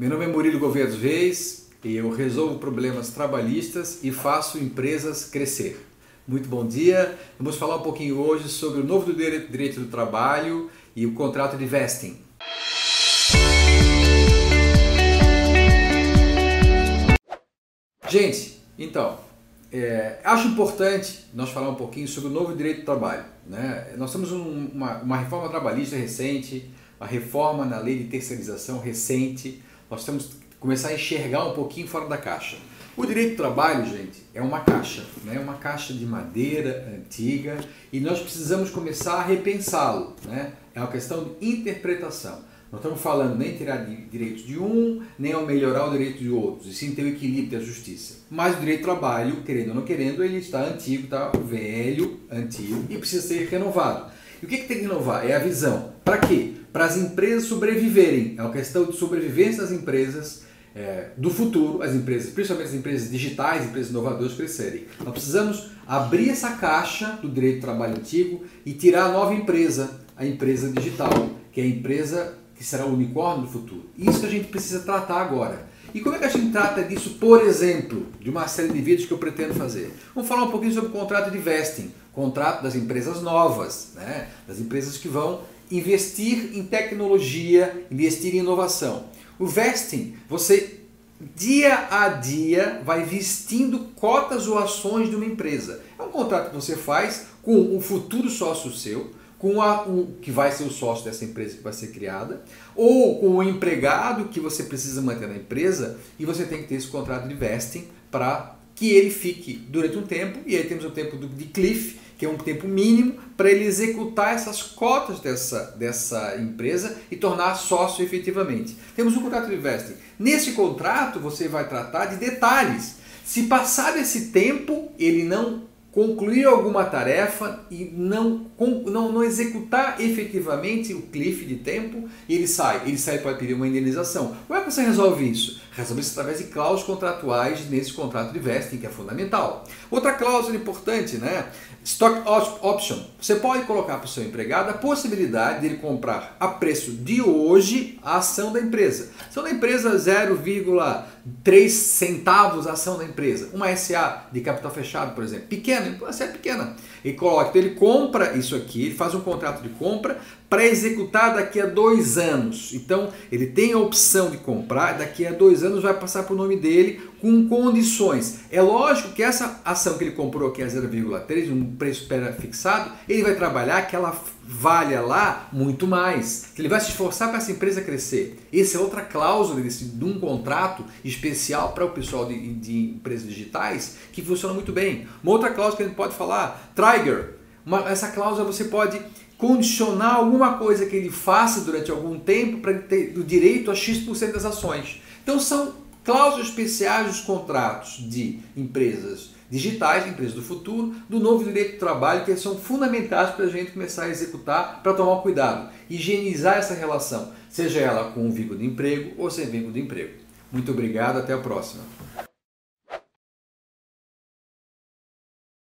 Meu nome é Murilo Gouveia dos Reis eu resolvo problemas trabalhistas e faço empresas crescer. Muito bom dia. Vamos falar um pouquinho hoje sobre o novo direito do trabalho e o contrato de vesting. Gente, então, é, acho importante nós falar um pouquinho sobre o novo direito do trabalho. Né? Nós temos um, uma, uma reforma trabalhista recente, a reforma na lei de terceirização recente, nós temos que começar a enxergar um pouquinho fora da caixa. O direito do trabalho, gente, é uma caixa, né? uma caixa de madeira antiga e nós precisamos começar a repensá-lo. Né? É uma questão de interpretação. Não estamos falando nem tirar direitos de um, nem ao melhorar o direito de outros, e sim ter o equilíbrio da justiça. Mas o direito do trabalho, querendo ou não querendo, ele está antigo, está velho, antigo e precisa ser renovado. E o que, que tem que renovar? É a visão. Para quê? Para as empresas sobreviverem. É uma questão de sobrevivência das empresas é, do futuro, as empresas, principalmente as empresas digitais, empresas inovadoras crescerem. Nós precisamos abrir essa caixa do direito do trabalho antigo e tirar a nova empresa, a empresa digital, que é a empresa que será o unicórnio do futuro. Isso que a gente precisa tratar agora. E como é que a gente trata disso, por exemplo, de uma série de vídeos que eu pretendo fazer? Vamos falar um pouquinho sobre o contrato de vesting, contrato das empresas novas, né? das empresas que vão investir em tecnologia, investir em inovação. O vesting, você dia a dia vai vestindo cotas ou ações de uma empresa. É um contrato que você faz com um futuro sócio seu, com a, um, que vai ser o sócio dessa empresa que vai ser criada, ou com o empregado que você precisa manter na empresa e você tem que ter esse contrato de vesting para que ele fique durante um tempo, e aí temos o tempo de cliff, que é um tempo mínimo para ele executar essas cotas dessa, dessa empresa e tornar sócio efetivamente. Temos um contrato de vesting. Nesse contrato você vai tratar de detalhes. Se passar esse tempo, ele não concluir alguma tarefa e não, não, não executar efetivamente o cliff de tempo, ele sai. Ele sai para pedir uma indenização. Como é que você resolve isso? Resolve isso através de cláusulas contratuais nesse contrato de vesting, que é fundamental. Outra cláusula importante, né? Stock option. Você pode colocar para o seu empregado a possibilidade de ele comprar a preço de hoje a ação da empresa. Ação da empresa 0,3 centavos a ação da empresa. Uma SA de capital fechado, por exemplo. Pequena, uma SA pequena. Ele coloca, então ele compra isso aqui, ele faz um contrato de compra para executar daqui a dois anos. Então ele tem a opção de comprar, daqui a dois anos vai passar para o nome dele com condições. É lógico que essa ação que ele comprou, que é 0,3, um preço fixado, ele vai trabalhar que ela valha lá muito mais. Ele vai se esforçar para essa empresa crescer. Essa é outra cláusula desse, de um contrato especial para o pessoal de, de empresas digitais que funciona muito bem. Uma outra cláusula que a gente pode falar, trigger. Uma, essa cláusula você pode condicionar alguma coisa que ele faça durante algum tempo para ter o direito a X% das ações. Então são cláusulas especiais dos contratos de empresas digitais, empresas do futuro, do novo direito do trabalho, que são fundamentais para a gente começar a executar, para tomar cuidado, higienizar essa relação, seja ela com o vínculo de emprego ou sem vínculo de emprego. Muito obrigado, até a próxima.